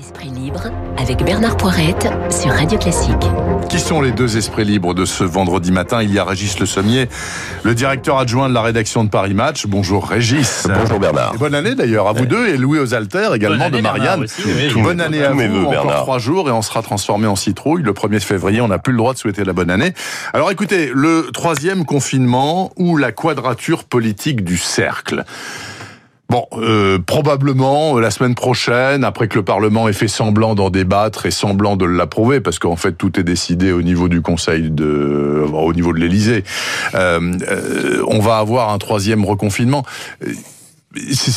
Esprit libre avec Bernard Poirette sur Radio Classique. Qui sont les deux esprits libres de ce vendredi matin? Il y a Régis Le Sommier, le directeur adjoint de la rédaction de Paris Match. Bonjour Régis. Bonjour Bernard. Et bonne année d'ailleurs à vous deux et Louis aux altères également Bonne de année, Marianne. Aussi, oui. Bonne année à vous. vœux, Encore Bernard. trois jours et on sera transformé en citrouille le 1er février. On n'a plus le droit de souhaiter la bonne année. Alors écoutez, le troisième confinement ou la quadrature politique du cercle? Bon, euh, probablement euh, la semaine prochaine, après que le Parlement ait fait semblant d'en débattre et semblant de l'approuver, parce qu'en fait tout est décidé au niveau du Conseil de, au niveau de l'Élysée, euh, euh, on va avoir un troisième reconfinement. Euh,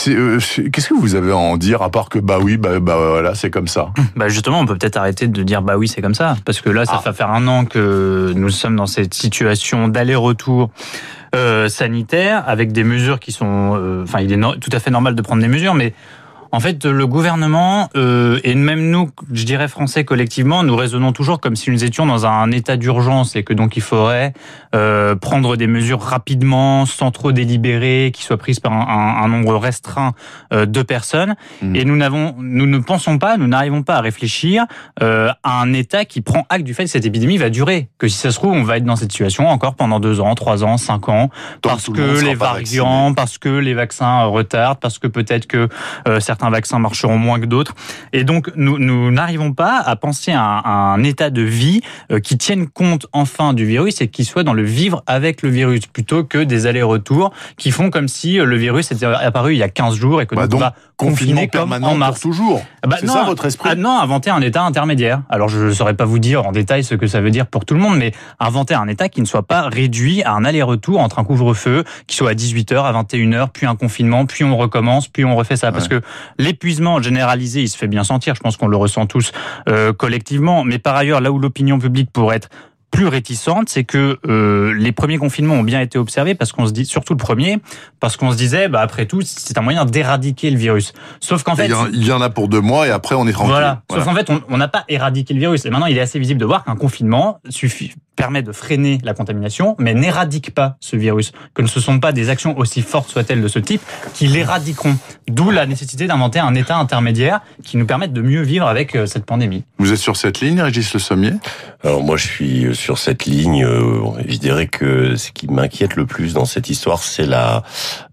euh, Qu'est-ce que vous avez à en dire à part que bah oui, bah, bah voilà, c'est comme ça? Bah justement, on peut peut-être arrêter de dire bah oui, c'est comme ça, parce que là, ça Ah. va faire un an que nous sommes dans cette situation d'aller-retour euh, sanitaire avec des mesures qui sont, euh, enfin, il est tout à fait normal de prendre des mesures, mais en fait, le gouvernement euh, et même nous, je dirais français collectivement, nous raisonnons toujours comme si nous étions dans un état d'urgence et que donc il faudrait euh, prendre des mesures rapidement, sans trop délibérer, qui soient prises par un, un- un nombre restreint euh, de personnes. Mhm. Et nous n'avons, nous ne pensons pas, nous n'arrivons pas à réfléchir euh, à un État qui prend acte du fait que cette épidémie va durer, que si ça se trouve, on va être dans cette situation encore pendant deux ans, trois ans, cinq ans, parce le que les variants, parce que les vaccins retardent, parce que peut-être que euh, certains vaccins marcheront moins que d'autres. Et donc, nous nous n'arrivons pas à penser à un, à un état de vie euh, qui tienne compte enfin du virus et qui soit dans le vivre avec le virus, plutôt que des allers-retours qui font comme si euh, le virus était apparu il y a 15 jours et que Bah donc, donc, on va Confinement confiner comme permanent en pour mars. toujours. Bah c'est ça votre esprit Ah non, inventer un État intermédiaire. Alors je ne saurais pas vous dire en détail ce que ça veut dire pour tout le monde, mais inventer un État qui ne soit pas réduit à un aller-retour entre un couvre-feu qui soit à 18h, à 21h, puis un confinement, puis on recommence, puis on refait ça. Parce que l'épuisement généralisé, il se fait bien sentir, je pense qu'on le ressent tous euh, collectivement, mais par ailleurs, là où l'opinion publique pourrait être plus réticente, c'est que euh, les premiers confinements ont bien été observés parce qu'on se dit, surtout le premier, parce qu'on se disait, bah après tout, c'est un moyen d'éradiquer le virus. Sauf qu'en fait, il, y en, a pour deux mois et après on est tranquille. voilà. Sauf qu'en fait, on n'a pas éradiqué le virus. Et maintenant, il est assez visible de voir qu'un confinement suffit permet de freiner la contamination, mais n'éradique pas ce virus. Que ce ne sont pas des actions aussi fortes soient-elles de ce type qui l'éradiqueront. D'où la nécessité d'inventer un état intermédiaire qui nous permette de mieux vivre avec euh, cette pandémie. Vous êtes sur cette ligne, Régis Le Sommier? Alors moi je suis sur cette ligne. euh, Je dirais que ce qui m'inquiète le plus dans cette histoire, c'est la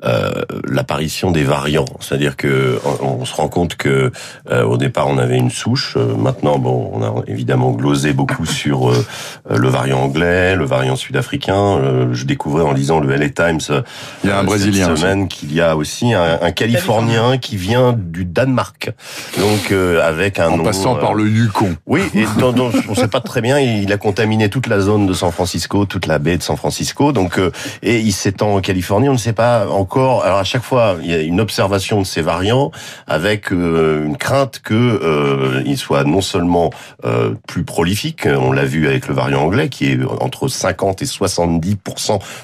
euh, l'apparition des variants. C'est-à-dire que on, on se rend compte que euh, au départ on avait une souche. euh, Maintenant bon, on a évidemment glosé beaucoup sur euh, le variant anglais, le variant sud-africain. Euh, Je découvrais en lisant le LA Times euh, Il y a un cette Brésilien semaine qu'il y a aussi un, un Californien qui vient du Danemark. Donc euh, avec un En nom, passant euh, par le Yukon. oui, et dans, dans- on sait pas très bien. Il a contaminé toute la zone de San Francisco, toute la baie de San Francisco. Donc, euh, et il s'étend en Californie. On ne sait pas encore. Alors à chaque fois, il y a une observation de ces variants avec euh, une crainte que euh, il soit non seulement euh, plus prolifique. On l'a vu avec le variant anglais, qui est entre 50 et 70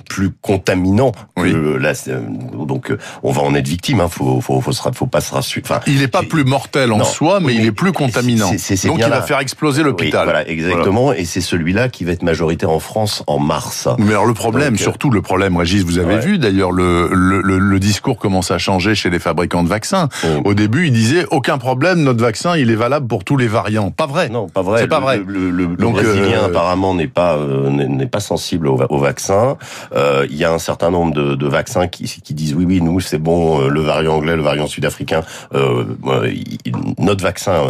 plus contaminant. Que Oui. la- euh, donc, euh, on va en être victime. Hein. Faut, faut, faut, se ra- faut pas se rassurer. Enfin, Il n'est pas plus mortel en Non. soi, mais Oui, il est plus contaminant. Donc il va faire exploser l'hôpital. Oui, voilà, exactement. Et c'est celui-là qui va être majoritaire en France en mars. Mais alors le problème, Donc, euh, surtout le problème, Régis, vous avez Ouais. vu d'ailleurs le, le, le, le discours commence à changer chez les fabricants de vaccins. Au début, ils disaient aucun problème, notre vaccin, il est valable pour tous les variants. Pas vrai. Non, pas vrai. C'est pas vrai. Le, le, brésilien euh, apparemment n'est pas euh, n'est pas sensible au, va- au vaccin. Euh, Il y a un certain nombre de, de vaccins qui, qui disent oui oui nous c'est bon euh, le variant anglais le variant sud-africain notre vaccin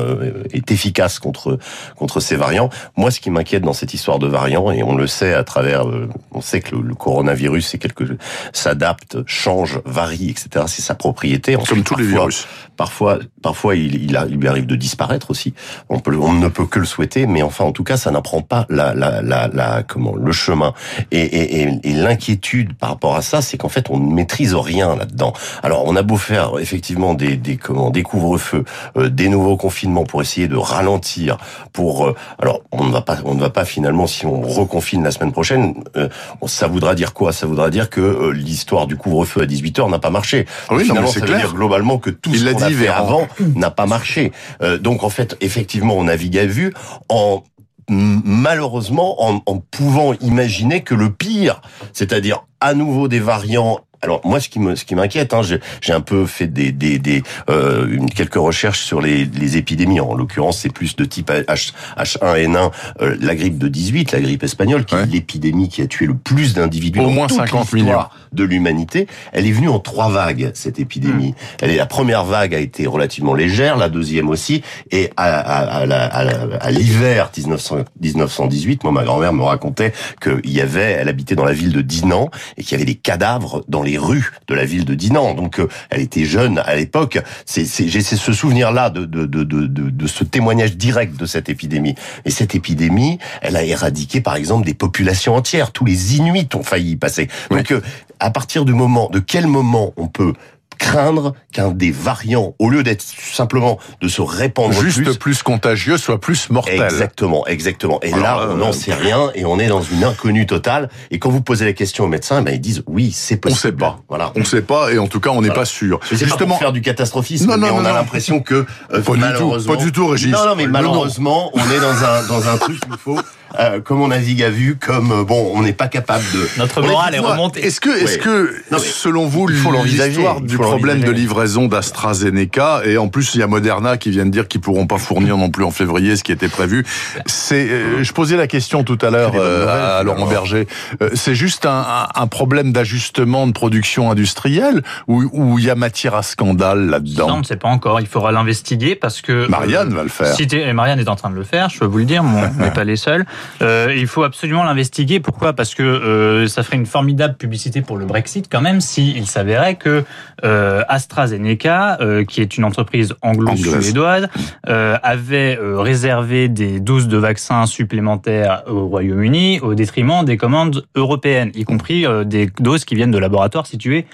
est efficace contre contre ces variants. Moi ce qui m'inquiète dans cette histoire de variants et on le sait à travers on sait que le, le coronavirus c'est quelque s'adapte change varie etc c'est sa propriété. Comme tous les virus. Parfois, parfois il, il, arrive de disparaître aussi. On, peut, on ne peut que le souhaiter, mais enfin, en tout cas, ça n'apprend pas la, la, la, la, comment, le chemin. Et, et, et, et l'inquiétude par rapport à ça, c'est qu'en fait, on ne maîtrise rien là-dedans. Alors, on a beau faire effectivement des, des, comment, des couvre-feux, euh, des nouveaux confinements pour essayer de ralentir. Pour, euh, alors, on ne va pas, on ne va pas finalement, si on reconfine la semaine prochaine, euh, ça voudra dire quoi? Ça voudra dire que euh, l'histoire du couvre-feu à 18 h n'a pas marché. Oui, non, finalement, c'est ça veut clair. dire globalement que tout Il ce qu'on dit, a fait Véran. avant n'a pas marché. Euh, donc en fait, effectivement, on navigue à vue en malheureusement en, pouvant imaginer que le pire, c'est-à-dire à nouveau des variants alors moi, ce qui me, ce qui m'inquiète, hein, j'ai un peu fait des, des, des euh, quelques recherches sur les, les épidémies. En l'occurrence, c'est plus de type H, H1N1, euh, la grippe de 18, la grippe espagnole, qui est l'épidémie qui a tué le plus d'individus au moins 50 millions de l'humanité. Elle est venue en trois vagues cette épidémie. Hmm. Elle est, la première vague a été relativement légère, la deuxième aussi, et à, à, à, à l'hiver 1918, moi ma grand-mère me racontait qu'il y avait, elle habitait dans la ville de Dinan et qu'il y avait des cadavres dans les rues de la ville de Dinan. Donc, euh, elle était jeune à l'époque. C'est, j'ai ce souvenir-là de, de, de, de, de ce témoignage direct de cette épidémie. Et cette épidémie, elle a éradiqué, par exemple, des populations entières. Tous les Inuits ont failli y passer. Donc, euh, à partir du moment, de quel moment on peut craindre qu'un des variants, au lieu d'être simplement de se répandre juste plus, contagieux, soit plus mortel. Exactement, exactement. Et là, on n'en euh, sait rien et on est dans une inconnue totale. Et quand vous posez la question aux médecins, ben ils disent oui, c'est possible. On sait pas. Voilà. On sait pas et en tout cas, on n'est pas sûr. Justement, pas faire du catastrophisme, non, non, mais on a l'impression que euh, pas du tout, pas du tout, Régis. Non, non, mais malheureusement, on est dans un dans un truc où il faut euh, comme on navigue à vue, comme euh, bon, on n'est pas capable de. Notre morale est remontée. Est-ce que, est-ce que, selon vous, l'histoire du problème de livraison d'AstraZeneca et en plus il y a Moderna qui vient de dire qu'ils pourront pas fournir non plus en février ce qui était prévu. C'est, euh, je posais la question tout à l'heure à Laurent Berger. c'est juste un, un problème d'ajustement de production industrielle ou il y a matière à scandale là-dedans on ne sait pas encore. Il faudra l'investiguer parce que Marianne va le faire. Si Marianne est en train de le faire, je peux vous le dire. on n'est pas les seuls. Euh, il faut absolument l'investiguer. Pourquoi? Parce que euh, ça ferait une formidable publicité pour le Brexit quand même s'il s'avérait que euh, AstraZeneca, euh, qui est une entreprise anglo-suédoise, euh, avait réservé des doses de vaccins supplémentaires au Royaume-Uni au détriment des commandes européennes, y compris des doses qui viennent de laboratoires situés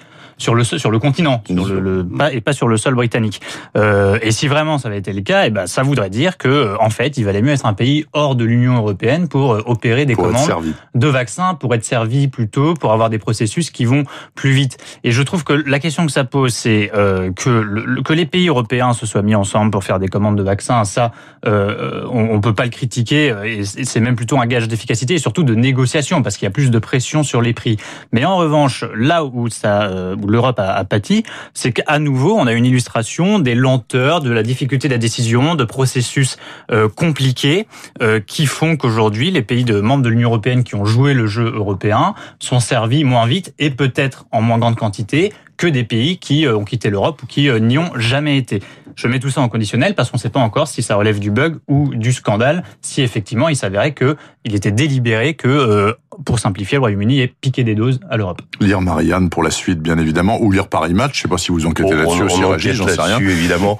sur le sur le continent, sur le, pas, et pas sur le sol britannique. Euh, et si vraiment ça avait été le cas, et eh ben ça voudrait dire que en fait, il valait mieux être un pays hors de l'Union européenne pour euh, opérer des commandes de vaccins, pour être servi plus tôt, pour avoir des processus qui vont plus vite. Et je trouve que la question que ça pose, c'est euh, que que les pays européens se soient mis ensemble pour faire des commandes de vaccins. Ça, euh, on, on peut pas le critiquer. Et c'est même plutôt un gage d'efficacité et surtout de négociation parce qu'il y a plus de pression sur les prix. Mais en revanche, là où ça euh, l'Europe a, pâti, c'est qu'à nouveau, on a une illustration des lenteurs, de la difficulté de la décision, de processus euh, compliqués euh, qui font qu'aujourd'hui, les pays de membres de l'Union européenne qui ont joué le jeu européen sont servis moins vite et peut-être en moins grande quantité que des pays qui euh, ont quitté l'Europe ou qui n'y ont jamais été. Je mets tout ça en conditionnel parce qu'on ne sait pas encore si ça relève du bug ou du scandale, si effectivement il s'avérait que il était délibéré que, euh, pour simplifier, le Royaume-Uni ait piqué des doses à l'Europe. Lire Marianne pour la suite, bien évidemment, ou lire Paris Match. Je sais pas si vous enquêtez là-dessus aussi, Régis, j'en sais rien. évidemment.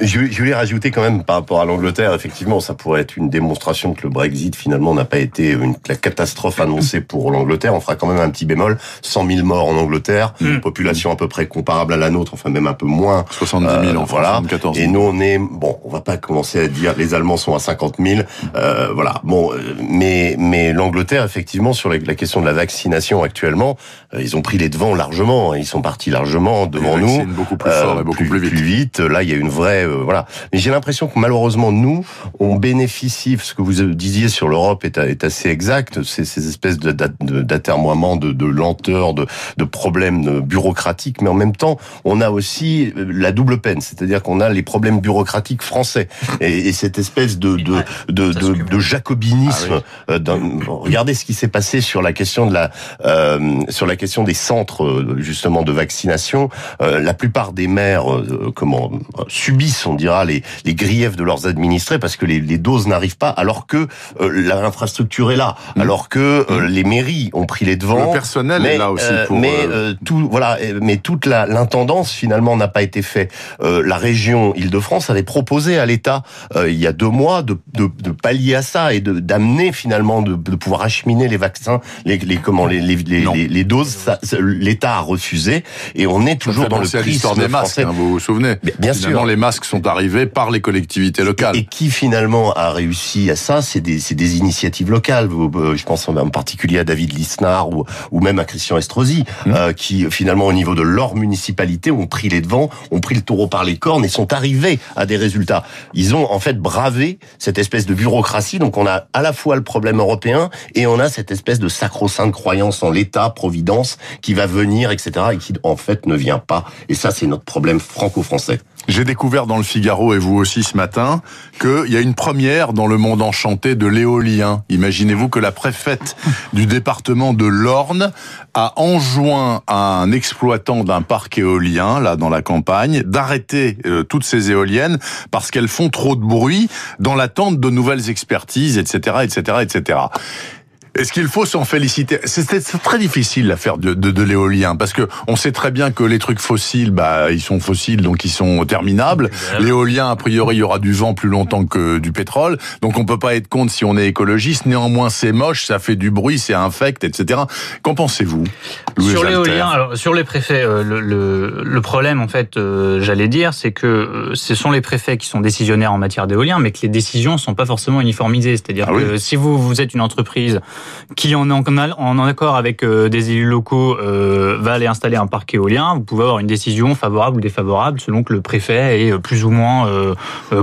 Je, je voulais rajouter quand même par rapport à l'Angleterre, effectivement, ça pourrait être une démonstration que le Brexit finalement n'a pas été une la catastrophe annoncée pour l'Angleterre. On fera quand même un petit bémol 100 000 morts en Angleterre, mm. population à peu près comparable à la nôtre, enfin même un peu moins. 70 000 en voilà. Et nous, on est bon. On va pas commencer à dire les Allemands sont à 50 000. Euh, voilà. Bon, euh, mais mais l'Angleterre, effectivement, sur la, question de la vaccination actuellement, euh, ils ont pris les devants largement. Ils sont partis largement devant nous. Beaucoup plus fort et beaucoup plus, vite. plus, vite. Là, il y a une vraie voilà. Mais j'ai l'impression que malheureusement, nous, on bénéficie. Ce que vous disiez sur l'Europe est, est, assez exact. Ces, ces espèces d'atermoiements, de, de, lenteur, de, de problèmes bureaucratiques, mais en même temps, on a aussi la double peine, c'est-à-dire qu'on a les problèmes bureaucratiques français et, et cette espèce de de, de, de, de jacobinisme. Ah euh, regardez ce qui s'est passé sur la question de la euh, sur la question des centres euh, justement de vaccination. Euh, la plupart des maires euh, comment subissent, on dira, les, les griefs de leurs administrés parce que les, les doses n'arrivent pas, alors que l'infrastructure est là, mmh. alors que mmh. les mairies ont pris les devants. Le personnel est là aussi pour. Mais tout voilà, mais toute l'intendance finalement n'a pas été fait. la région Île-de-France avait proposé à l'État euh, il y a deux mois de, de, de pallier à ça et de d'amener finalement de, de, pouvoir acheminer les vaccins, les, les comment les les, les, les doses. L'État a refusé et on est toujours dans le l'histoire des masques. Hein, vous vous souvenez Bien finalement, sûr. les masques sont arrivés par les collectivités locales. Et qui finalement a réussi à ça C'est des initiatives locales. Euh, je pense en particulier à David Lisnard ou ou même à Christian Estrosi, mmh. euh, qui finalement au niveau de leur municipalité ont pris les devants, ont pris le taureau par les cornes et sont arrivés à des résultats. Ils ont en fait bravé cette espèce de bureaucratie. Donc on a à la fois le problème européen et on a cette espèce de sacro-sainte croyance en l'État, providence, qui va venir, etc., et qui en fait ne vient pas. Et ça, c'est notre problème franco-français. J'ai découvert dans le Figaro et vous aussi ce matin qu'il y a une première dans le monde enchanté de l'éolien. Imaginez-vous que la préfète du département de l'Orne a enjoint à un exploitant d'un parc éolien, là dans la campagne, d'arrêter euh, toutes ces éoliennes parce qu'elles font trop de bruit dans l'attente de nouvelles expertises, etc., etc., etc. Est-ce qu'il faut s'en féliciter? C'est très difficile l'affaire de, de, de l'éolien parce que on sait très bien que les trucs fossiles, bah ils sont fossiles donc ils sont terminables. L'éolien, a priori, il y aura du vent plus longtemps que du pétrole, donc on peut pas être contre si on est écologiste. Néanmoins, c'est moche, ça fait du bruit, c'est infect, etc. Qu'en pensez-vous Sur l'éolien, alors sur les préfets, euh, le, le, le problème en fait, euh, j'allais dire, c'est que euh, ce sont les préfets qui sont décisionnaires en matière d'éolien, mais que les décisions sont pas forcément uniformisées. C'est-à-dire ah que si vous vous êtes une entreprise qui en, en, en accord avec euh, des élus locaux euh, va aller installer un parc éolien, vous pouvez avoir une décision favorable ou défavorable selon que le préfet est euh, plus ou moins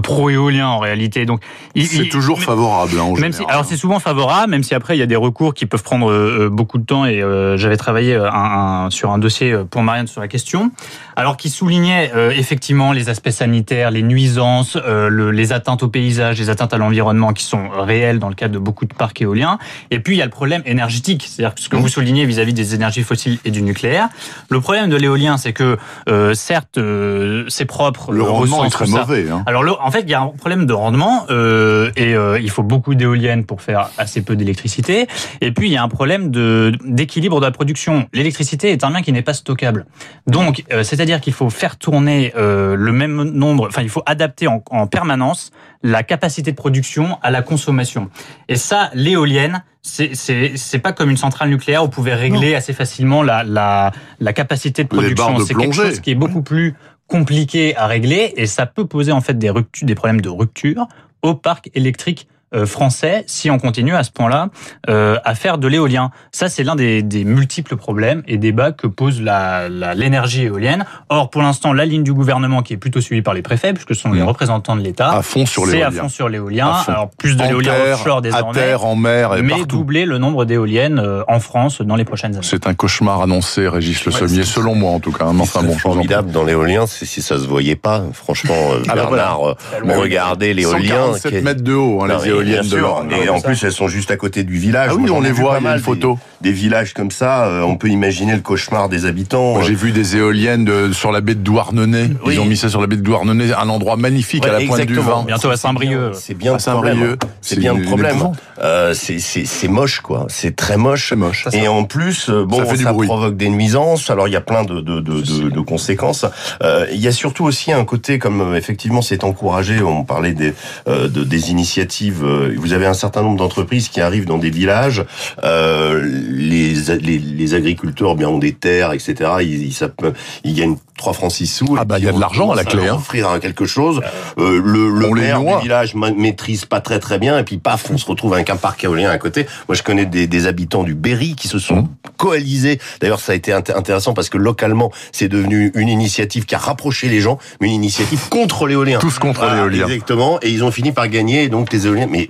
pro-éolien en réalité. Donc c'est toujours favorable. Hein, même si, alors c'est souvent favorable, même si après il y a des recours qui peuvent prendre beaucoup de temps. Et j'avais travaillé un, un, sur un dossier pour Marianne sur la question, alors qui soulignait effectivement les aspects sanitaires, les nuisances, le, les atteintes au paysage, les atteintes à l'environnement qui sont réelles dans le cadre de beaucoup de parcs éoliens. Et puis il y a le problème énergétique, c'est-à-dire ce que vous soulignez vis-à-vis des énergies fossiles et du nucléaire. Le problème de l'éolien, c'est que euh, certes, euh, c'est propre. Le rendement est très mauvais. Hein. Alors en fait, il y a un problème de rendement euh, et euh, il faut beaucoup d'éoliennes pour faire assez peu d'électricité. Et puis il y a un problème de d'équilibre de la production. L'électricité est un bien qui n'est pas stockable. Donc euh, c'est-à-dire qu'il faut faire tourner euh, le même nombre. Enfin, il faut adapter en, en permanence la capacité de production à la consommation. Et ça, l'éolienne c'est pas comme une centrale nucléaire où vous pouvez régler non. assez facilement la, la, la capacité de production. C'est quelque chose qui est beaucoup plus compliqué à régler et ça peut poser en fait des, ruptures, des problèmes de rupture au parc électrique français si on continue à ce point-là euh, à faire de l'éolien. Ça, c'est l'un des, des, multiples problèmes et débats que pose l'énergie la, éolienne. Or, pour l'instant, la ligne du gouvernement qui est plutôt suivie par les préfets, puisque ce sont mmh. les représentants de l'État, à fond sur l'éolien. C'est à fond sur l'éolien. Alors plus de l'éolien offshore désormais, à terre, en mer, et mais partout. doubler le nombre d'éoliennes euh, en France dans les prochaines années. C'est un cauchemar annoncé, Régis Le Ouais, Sommier, selon moi en tout cas. Enfin bon, formidable dans l'éolien, c'est si ça se voyait pas. Franchement, euh, Ah bah Bernard, euh, Mais regardez l'éolien. 147 qui est- mètres de haut, hein, Non, les mais éoliennes bien de sûr. l'Orne. Et en plus, elles sont juste à côté du village. Ah oui, Moi, on les voit, pas il y a mal, une photo. Des, des villages comme ça, euh, on peut imaginer le cauchemar des habitants. Moi, euh, J'ai vu des éoliennes de- sur la baie de Douarnenez. Ils ont mis ça sur la baie de Douarnenez, un endroit magnifique Ouais, à la pointe du exactement. vent. Bientôt à Saint-Brieuc. C'est bien À le problème. Saint-Brieuc, C'est bien le problème. Euh, c'est- c'est c'est moche, quoi. C'est très moche. C'est moche. Et en plus, euh, bon, Ça ça, fait du bruit. provoque des nuisances. Alors il y a plein de, de, de, de, de conséquences. Euh, il y a surtout aussi un côté, comme euh, effectivement c'est encouragé. On parlait des euh, de, des initiatives. Euh, Vous avez un certain nombre d'entreprises qui arrivent dans des villages. Euh, les, les les agriculteurs bien ont des terres, etc. Ils, ils, ça peut- ils gagnent 3 francs 6 sous. Ah bah, il y a de l'argent à la clé, hein. Offrir quelque chose. Euh, le le les maire du village ma- maîtrise pas très très bien et puis paf on se retrouve avec un parc éolien à côté. Moi je connais des, des habitants du Berry qui se sont Mmh. coalisés. D'ailleurs ça a été int- intéressant parce que localement c'est devenu une initiative qui a rapproché les gens, mais une initiative contre l'éolien. Tous contre l'éolien. Exactement. Et ils ont fini par gagner. Donc les éoliennes, mais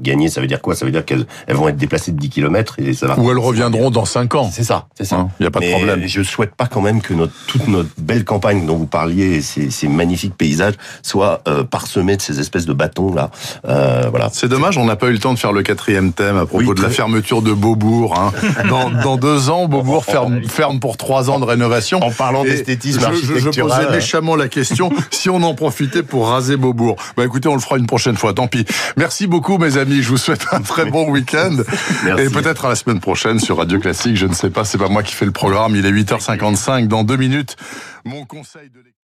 gagner ça veut dire quoi? Ça veut dire qu'elles elles vont être déplacées de 10 km et ça va. Ou elles reviendront dans 5 ans. C'est ça, c'est ça. Hein, Il n'y a pas de Mais problème. Je souhaite pas quand même que notre, toute notre belle campagne dont vous parliez, ces, ces magnifiques paysages, soient euh, parsemés de ces espèces de bâtons là. Euh, voilà. C'est dommage, on n'a pas eu le temps de faire le quatrième thème à propos Oui, de la fermeture de Beaubourg. Hein. Dans, dans deux ans, Beaubourg ferme, ferme pour trois ans de rénovation. En parlant d'esthétisme je, je, posais méchamment la question si on en profitait pour raser Beaubourg. Bah écoutez, on le fera une prochaine fois, tant pis. Merci beaucoup mes amis, je vous souhaite un très bon week-end. Merci. Et peut-être à la semaine prochaine sur Radio Classique, je ne sais pas, c'est pas moi qui fais le programme, il est 8h55 dans deux minutes. Mon conseil de